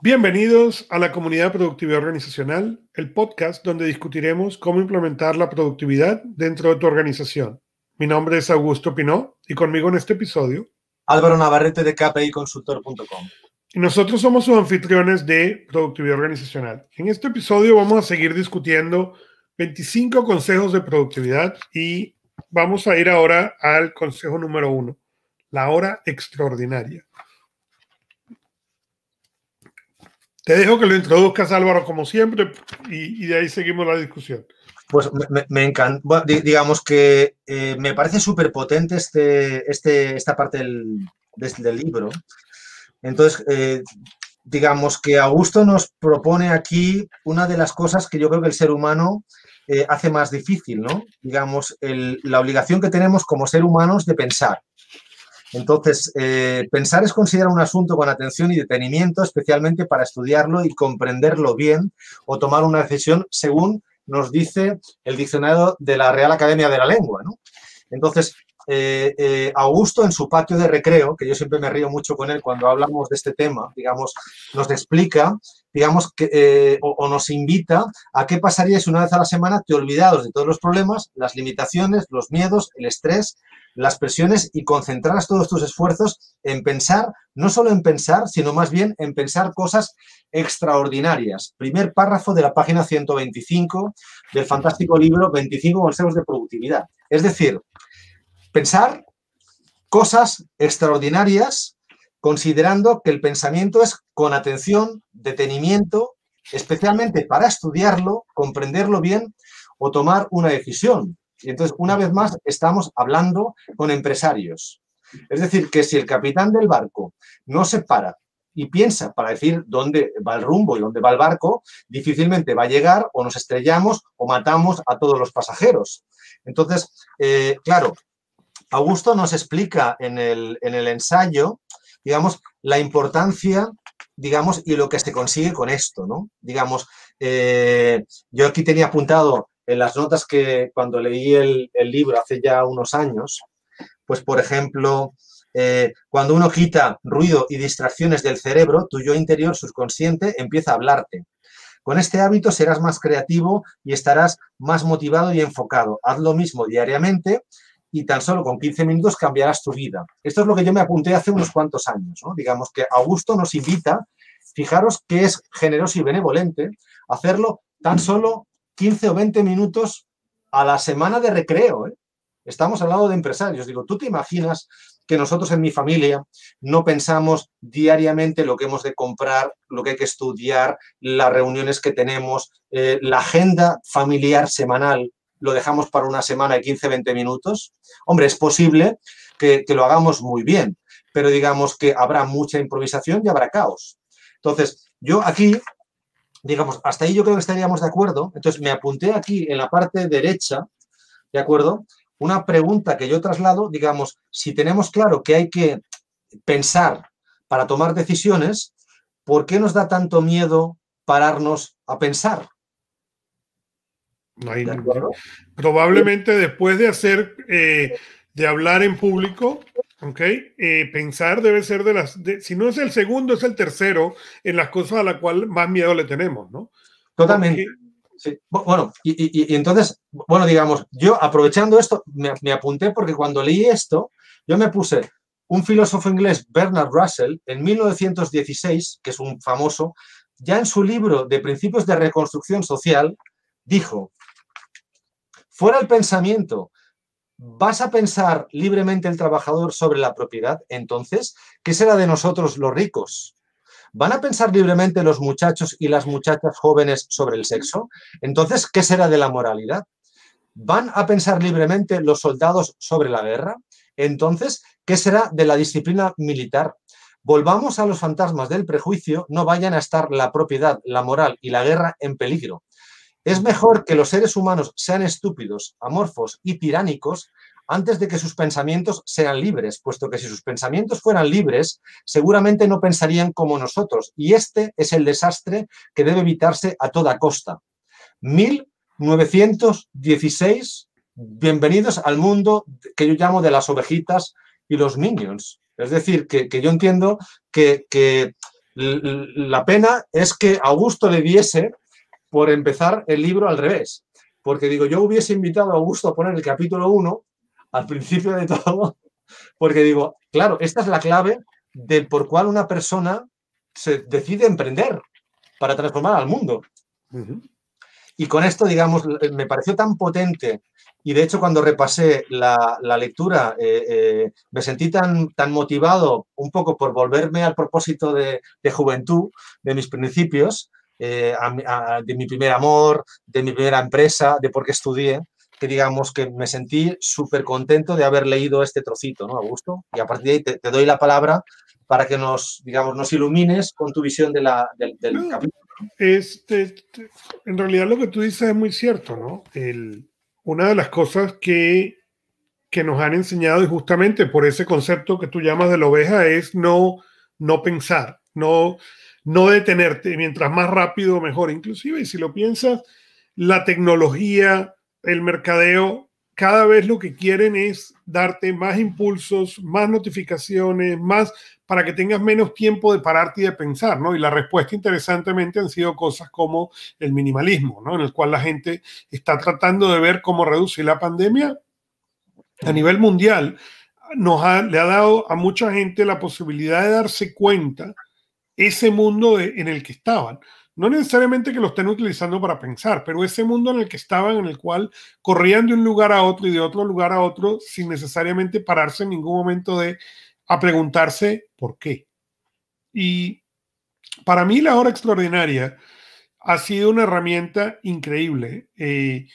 Bienvenidos a la comunidad Productividad Organizacional, el podcast donde discutiremos cómo implementar la productividad dentro de tu organización. Mi nombre es Augusto Pinó y conmigo en este episodio Álvaro Navarrete de KPIconsultor.com. Y nosotros somos sus anfitriones de Productividad Organizacional. En este episodio vamos a seguir discutiendo 25 consejos de productividad y vamos a ir ahora al consejo número uno, la hora extraordinaria. Te dejo que lo introduzcas, Álvaro, como siempre, y, de ahí seguimos la discusión. Pues me, encanta, digamos que eh, me parece súper potente este, este, esta parte del, del libro. Entonces, eh, digamos que Augusto nos propone aquí una de las cosas que yo creo que el ser humano eh, hace más difícil, ¿no? Digamos, la obligación que tenemos como ser humanos de pensar. Entonces, eh, pensar es considerar un asunto con atención y detenimiento, especialmente para estudiarlo y comprenderlo bien o tomar una decisión según nos dice el diccionario de la Real Academia de la Lengua. Entonces, eh, eh, Augusto en su patio de recreo, que yo siempre me río mucho con él cuando hablamos de este tema, digamos, nos explica, digamos, que, o, nos invita a qué pasaría si una vez a la semana te olvidados de todos los problemas, las limitaciones, los miedos, el estrés las presiones y concentraras todos tus esfuerzos en pensar, no solo en pensar, sino más bien en pensar cosas extraordinarias. Primer párrafo de la página 125 del fantástico libro 25 consejos de productividad. Es decir, pensar cosas extraordinarias considerando que el pensamiento es con atención, detenimiento, especialmente para estudiarlo, comprenderlo bien o tomar una decisión. Y entonces, una vez más, estamos hablando con empresarios. Es decir, que si el capitán del barco no se para y piensa para decir dónde va el rumbo y dónde va el barco, difícilmente va a llegar o nos estrellamos o matamos a todos los pasajeros. Entonces, eh, claro, Augusto nos explica en el, ensayo, digamos, la importancia, digamos, y lo que se consigue con esto, ¿no? Digamos, eh, yo aquí tenía apuntado en las notas que cuando leí el, libro hace ya unos años, pues por ejemplo, eh, cuando uno quita ruido y distracciones del cerebro, tu yo interior subconsciente empieza a hablarte. Con este hábito serás más creativo y estarás más motivado y enfocado. Haz lo mismo diariamente y tan solo con 15 minutos cambiarás tu vida. Esto es lo que yo me apunté hace unos cuantos años. Digamos que Augusto nos invita, fijaros que es generoso y benevolente, hacerlo tan solo 15 o 20 minutos a la semana de recreo. ¿eh? Estamos hablando de empresarios. Digo, ¿tú te imaginas que nosotros en mi familia no pensamos diariamente lo que hemos de comprar, lo que hay que estudiar, las reuniones que tenemos, eh, la agenda familiar semanal? ¿Lo dejamos para una semana de 15, 20 minutos? Hombre, es posible que, que lo hagamos muy bien, pero digamos que habrá mucha improvisación y habrá caos. Entonces, yo aquí digamos, hasta ahí yo creo que estaríamos de acuerdo. Entonces me apunté aquí en la parte derecha, ¿de acuerdo? Una pregunta que yo traslado, digamos, si tenemos claro que hay que pensar para tomar decisiones, ¿por qué nos da tanto miedo pararnos a pensar? No hay, probablemente después de hacer, eh, de hablar en público, ¿ok? Eh, pensar debe ser de las, si no es el segundo, es el tercero en las cosas a las cuales más miedo le tenemos, ¿no? Totalmente. Bueno, y, entonces, bueno, digamos, yo aprovechando esto, me, apunté porque cuando leí esto, yo me puse un filósofo inglés, Bernard Russell, en 1916, que es un famoso, ya en su libro de Principios de Reconstrucción Social, dijo, fuera el pensamiento ¿Vas a pensar libremente el trabajador sobre la propiedad? Entonces, ¿qué será de nosotros los ricos? ¿Van a pensar libremente los muchachos y las muchachas jóvenes sobre el sexo? Entonces, ¿qué será de la moralidad? ¿Van a pensar libremente los soldados sobre la guerra? Entonces, ¿qué será de la disciplina militar? Volvamos a los fantasmas del prejuicio, no vayan a estar la propiedad, la moral y la guerra en peligro. Es mejor que los seres humanos sean estúpidos, amorfos y tiránicos antes de que sus pensamientos sean libres, puesto que si sus pensamientos fueran libres, seguramente no pensarían como nosotros, y este es el desastre que debe evitarse a toda costa. 1916, bienvenidos al mundo que yo llamo de las ovejitas y los minions. Es decir, que, yo entiendo que La pena es que Augusto le diese por empezar el libro al revés. Porque digo, yo hubiese invitado a Augusto a poner el capítulo 1 al principio de todo, porque digo, claro, esta es la clave del por cual una persona se decide emprender para transformar al mundo. Y con esto, digamos, me pareció tan potente y de hecho cuando repasé la, lectura eh, eh, me sentí tan, tan motivado un poco por volverme al propósito de, juventud, de mis principios, eh, de mi primer amor, de mi primera empresa, de por qué estudié, que digamos que me sentí súper contento de haber leído este trocito, ¿no, Augusto? Y a partir de ahí te, doy la palabra para que nos, digamos, nos ilumines con tu visión de la, del, capítulo. Este, en realidad lo que tú dices es muy cierto, ¿no? El, una de las cosas que, que nos han enseñado y justamente por ese concepto que tú llamas de la oveja es no, no pensar, no, no detenerte, mientras más rápido mejor. Inclusive, y si lo piensas, la tecnología, el mercadeo, cada vez lo que quieren es darte más impulsos, más notificaciones, más para que tengas menos tiempo de pararte y de pensar, ¿no? Y la respuesta, interesantemente, han sido cosas como el minimalismo, ¿no? En el cual la gente está tratando de ver cómo reducir la pandemia a nivel mundial. Nos le ha dado a mucha gente la posibilidad de darse cuenta ese mundo en el que estaban. No necesariamente que lo estén utilizando para pensar, pero ese mundo en el que estaban, en el cual corrían de un lugar a otro y de otro lugar a otro sin necesariamente pararse en ningún momento de a preguntarse por qué. Y para mí la hora extraordinaria ha sido una herramienta increíble eh,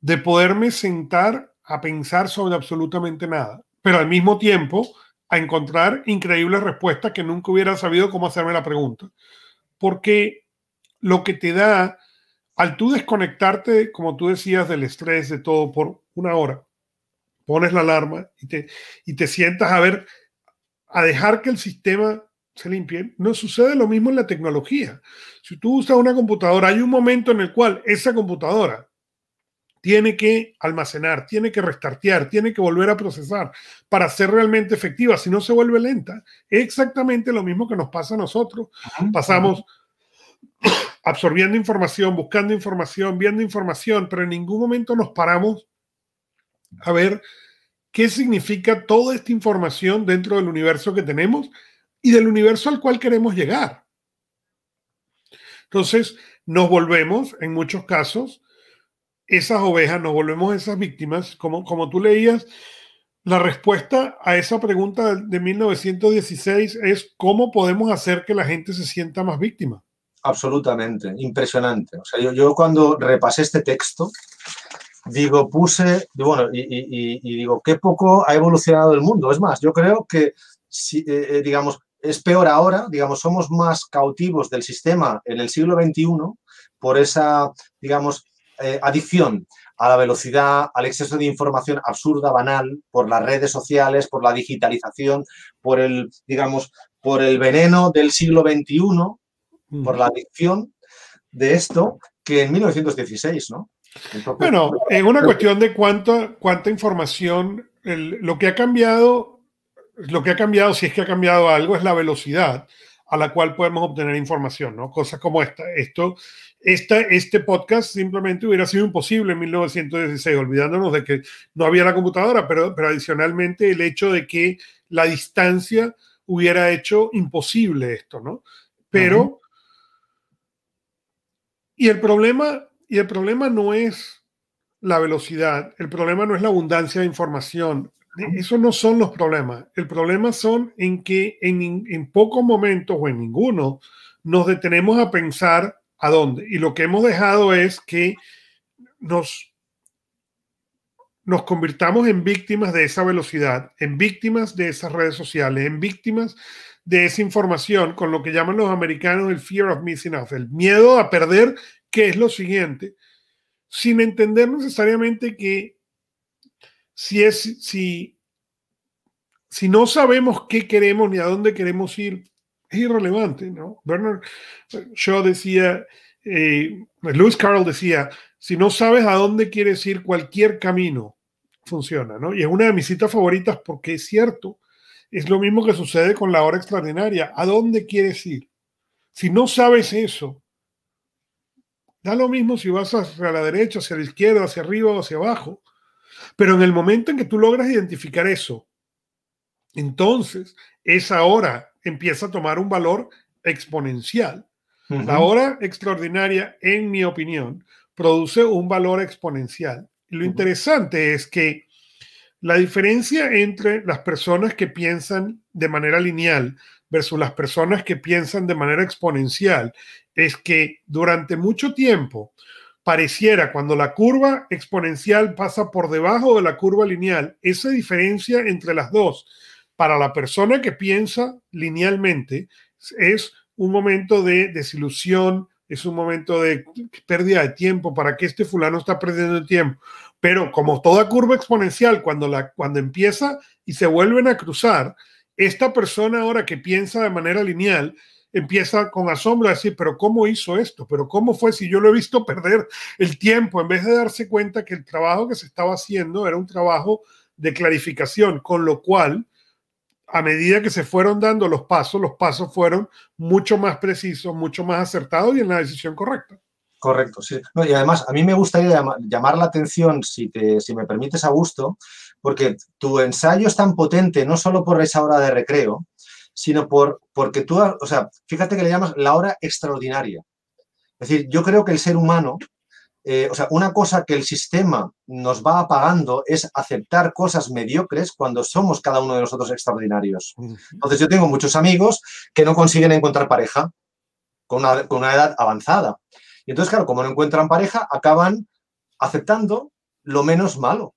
de poderme sentar a pensar sobre absolutamente nada, pero al mismo tiempo a encontrar increíbles respuestas que nunca hubiera sabido cómo hacerme la pregunta. Porque lo que te da, al tú desconectarte, como tú decías, del estrés, de todo, por una hora, pones la alarma y te, y te sientas a ver a dejar que el sistema se limpie. No sucede lo mismo en la tecnología. Si tú usas una computadora, hay un momento en el cual esa computadora tiene que almacenar, tiene que restartear, tiene que volver a procesar para ser realmente efectiva, si no se vuelve lenta. Es exactamente lo mismo que nos pasa a nosotros. Pasamos absorbiendo información, buscando información, viendo información, pero en ningún momento nos paramos a ver qué significa toda esta información dentro del universo que tenemos y del universo al cual queremos llegar. Entonces, nos volvemos, en muchos casos, esas ovejas, nos volvemos esas víctimas. Como, como tú leías, la respuesta a esa pregunta de 1916 es cómo podemos hacer que la gente se sienta más víctima. Absolutamente, impresionante. O sea, yo, yo cuando repasé este texto, digo, puse, bueno, y, digo, qué poco ha evolucionado el mundo. Es más, yo creo que, si, eh, eh, digamos, es peor ahora, digamos, somos más cautivos del sistema en el siglo XXI por esa, digamos, eh, adicción a la velocidad, al exceso de información absurda, banal, por las redes sociales, por la digitalización, por el, digamos, por el veneno del siglo XXI, por la adicción de esto, que en 1916, ¿no? bueno, en una cuestión de cuánta, cuánta información, lo que ha cambiado, lo que ha cambiado, si es que ha cambiado algo, es la velocidad a la cual podemos obtener información, ¿no? Cosas como esta. Esto, esta, este podcast simplemente hubiera sido imposible en 1916, olvidándonos de que no había la computadora, pero, pero adicionalmente el hecho de que la distancia hubiera hecho imposible esto, ¿no? Pero... Y el problema y el problema no es la velocidad, el problema no es la abundancia de información. Esos no son los problemas. El problema son en que en, pocos momentos o en ninguno nos detenemos a pensar a dónde. Y lo que hemos dejado es que nos, nos convirtamos en víctimas de esa velocidad, en víctimas de esas redes sociales, en víctimas de esa información, con lo que llaman los americanos el fear of missing out, el miedo a perder que es lo siguiente, sin entender necesariamente que si, es, si, si no sabemos qué queremos ni a dónde queremos ir, es irrelevante, ¿no? Bernard Shaw decía, eh, Lewis Carroll decía, si no sabes a dónde quieres ir, cualquier camino funciona, ¿no? Y es una de mis citas favoritas porque es cierto, es lo mismo que sucede con la hora extraordinaria, ¿a dónde quieres ir? Si no sabes eso, da lo mismo si vas hacia la derecha, hacia la izquierda, hacia arriba o hacia abajo. Pero en el momento en que tú logras identificar eso, entonces esa hora empieza a tomar un valor exponencial. La hora extraordinaria, en mi opinión, produce un valor exponencial. Y lo interesante es que la diferencia entre las personas que piensan de manera lineal versus las personas que piensan de manera exponencial es que durante mucho tiempo pareciera cuando la curva exponencial pasa por debajo de la curva lineal, esa diferencia entre las dos para la persona que piensa linealmente es un momento de desilusión, es un momento de pérdida de tiempo, para que este fulano está perdiendo tiempo. Pero como toda curva exponencial, cuando, la, cuando empieza y se vuelven a cruzar, esta persona ahora que piensa de manera lineal empieza con asombro a decir, pero ¿cómo hizo esto? ¿Pero cómo fue si yo lo he visto perder el tiempo en vez de darse cuenta que el trabajo que se estaba haciendo era un trabajo de clarificación, con lo cual a medida que se fueron dando los pasos, los pasos fueron mucho más precisos, mucho más acertados y en la decisión correcta. Correcto, sí. y además, a mí me gustaría llamar, la atención, si, te, si me permites, a gusto, porque tu ensayo es tan potente no solo por esa hora de recreo, sino por, porque tú, o sea, fíjate que le llamas la hora extraordinaria. Es decir, yo creo que el ser humano eh, o sea, una cosa que el sistema nos va apagando es aceptar cosas mediocres cuando somos cada uno de nosotros extraordinarios. Entonces yo tengo muchos amigos que no consiguen encontrar pareja con una, con una edad avanzada. Y entonces, claro, como no encuentran pareja, acaban aceptando lo menos malo.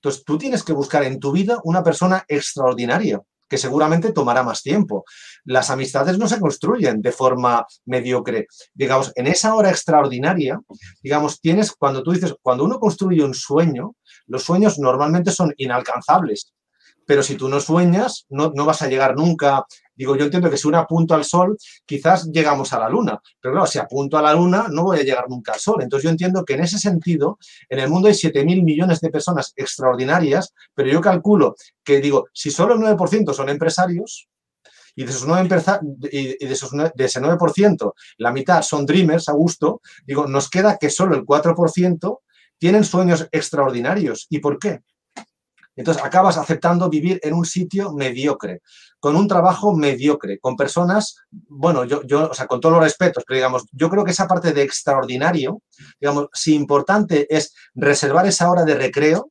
Entonces tú tienes que buscar en tu vida una persona extraordinaria que seguramente tomará más tiempo. Las amistades no se construyen de forma mediocre. Digamos, en esa hora extraordinaria, digamos, tienes, cuando tú dices, cuando uno construye un sueño, los sueños normalmente son inalcanzables. Pero si tú no sueñas, no, no vas a llegar nunca Digo, yo entiendo que si uno apunto al sol, quizás llegamos a la luna, pero claro, si apunto a la luna, no voy a llegar nunca al sol. Entonces yo entiendo que en ese sentido, en el mundo hay 7.000 millones de personas extraordinarias, pero yo calculo que, digo, si solo el 9% son empresarios, y de esos 9 y de, de ese 9%, la mitad son dreamers a gusto, digo, nos queda que solo el 4% tienen sueños extraordinarios. ¿Y por qué? Entonces acabas aceptando vivir en un sitio mediocre, con un trabajo mediocre, con personas, bueno, yo, yo, o sea, con todos los respetos, pero digamos, yo creo que esa parte de extraordinario, digamos, si importante es reservar esa hora de recreo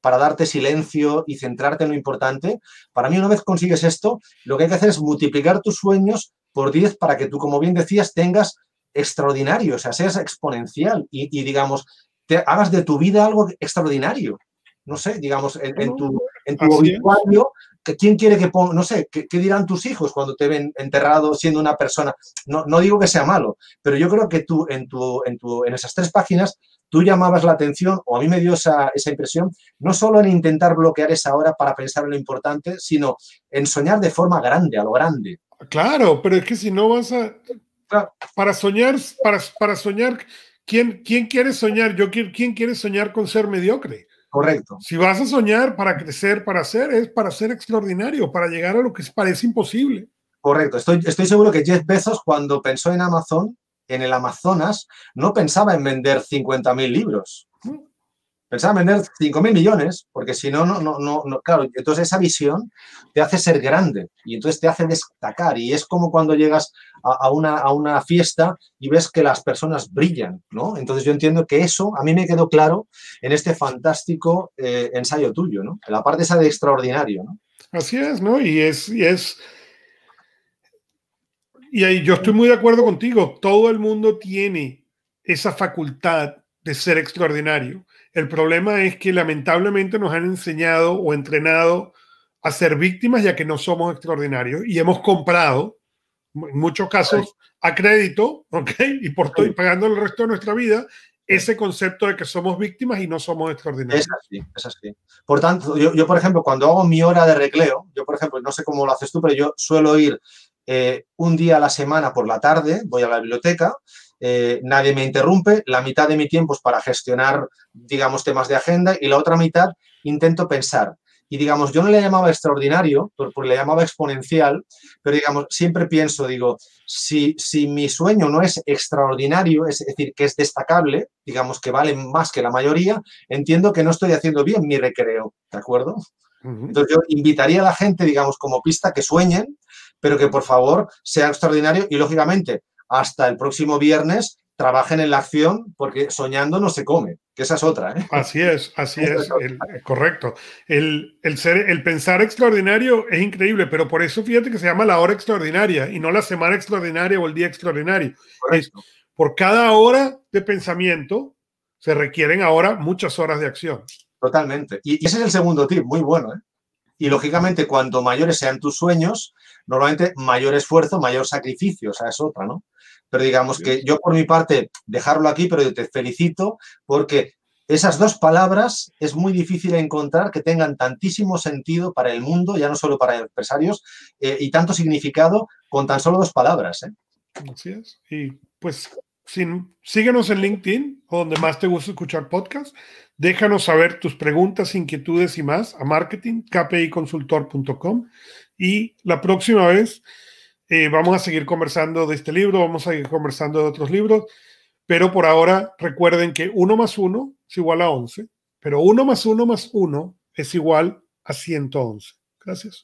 para darte silencio y centrarte en lo importante, para mí una vez consigues esto, lo que hay que hacer es multiplicar tus sueños por 10 para que tú, como bien decías, tengas extraordinario, o sea, seas exponencial y, y digamos, te hagas de tu vida algo extraordinario no sé, digamos, en, tu, en tu obituario, ¿quién quiere que ponga, no sé, ¿qué, dirán tus hijos cuando te ven enterrado siendo una persona? No, no digo que sea malo, pero yo creo que tú en, tu, en, tu, en esas tres páginas tú llamabas la atención, o a mí me dio esa, esa, impresión, no solo en intentar bloquear esa hora para pensar en lo importante, sino en soñar de forma grande, a lo grande. Claro, pero es que si no vas a... Para soñar, para, para soñar, ¿quién, ¿quién quiere soñar? Yo, ¿Quién quiere soñar con ser mediocre? Correcto. Si vas a soñar para crecer, para hacer, es para ser extraordinario, para llegar a lo que parece imposible. Correcto. Estoy, estoy seguro que Jeff Bezos, cuando pensó en Amazon, en el Amazonas, no pensaba en vender 50.000 libros. Pensaba en vender 5.000 millones, porque si no, no, no, no, claro, entonces esa visión te hace ser grande y entonces te hace destacar y es como cuando llegas a, una, a una fiesta y ves que las personas brillan, ¿no? Entonces yo entiendo que eso a mí me quedó claro en este fantástico eh, ensayo tuyo, ¿no? En la parte esa de extraordinario, ¿no? Así es, ¿no? Y es, y es, y ahí yo estoy muy de acuerdo contigo, todo el mundo tiene esa facultad de ser extraordinario el problema es que lamentablemente nos han enseñado o entrenado a ser víctimas ya que no somos extraordinarios y hemos comprado, en muchos casos, a crédito, ¿ok? Y por estoy pagando el resto de nuestra vida ese concepto de que somos víctimas y no somos extraordinarios. Es así, es así. Por tanto, yo, por ejemplo, cuando hago mi hora de recreo, yo, por ejemplo, no sé cómo lo haces tú, pero yo suelo ir eh, un día a la semana por la tarde, voy a la biblioteca, eh, nadie me interrumpe, la mitad de mi tiempo es para gestionar, digamos, temas de agenda y la otra mitad intento pensar y digamos, yo no le llamaba extraordinario, porque le llamaba exponencial, pero digamos, siempre pienso, digo, si, si mi sueño no es extraordinario, es decir, que es destacable, digamos que vale más que la mayoría, entiendo que no estoy haciendo bien mi recreo, ¿de acuerdo? Entonces yo invitaría a la gente, digamos, como pista que sueñen, pero que por favor sea extraordinario y lógicamente hasta el próximo viernes trabajen en la acción porque soñando no se come, que esa es otra. ¿eh? Así es, así es, correcto. El, ser, el pensar extraordinario es increíble, pero por eso fíjate que se llama la hora extraordinaria y no la semana extraordinaria o el día extraordinario. por cada hora de pensamiento se requieren ahora muchas horas de acción. Totalmente. Y, ese es el segundo tip, muy bueno. ¿eh? Y lógicamente, cuanto mayores sean tus sueños, normalmente mayor esfuerzo, mayor sacrificio, o sea, es otra, ¿no? Pero digamos que yo por mi parte, dejarlo aquí, pero te felicito porque esas dos palabras es muy difícil encontrar que tengan tantísimo sentido para el mundo, ya no solo para empresarios, eh, y tanto significado con tan solo dos palabras. ¿eh? Así es. Y pues síguenos en LinkedIn o donde más te gusta escuchar podcast. Déjanos saber tus preguntas, inquietudes y más a marketing, kpiconsultor.com. Y la próxima vez eh, vamos a seguir conversando de este libro, vamos a seguir conversando de otros libros, pero por ahora recuerden que 1 más 1 es igual a 11, pero 1 más 1 más 1 es igual a 111. Gracias.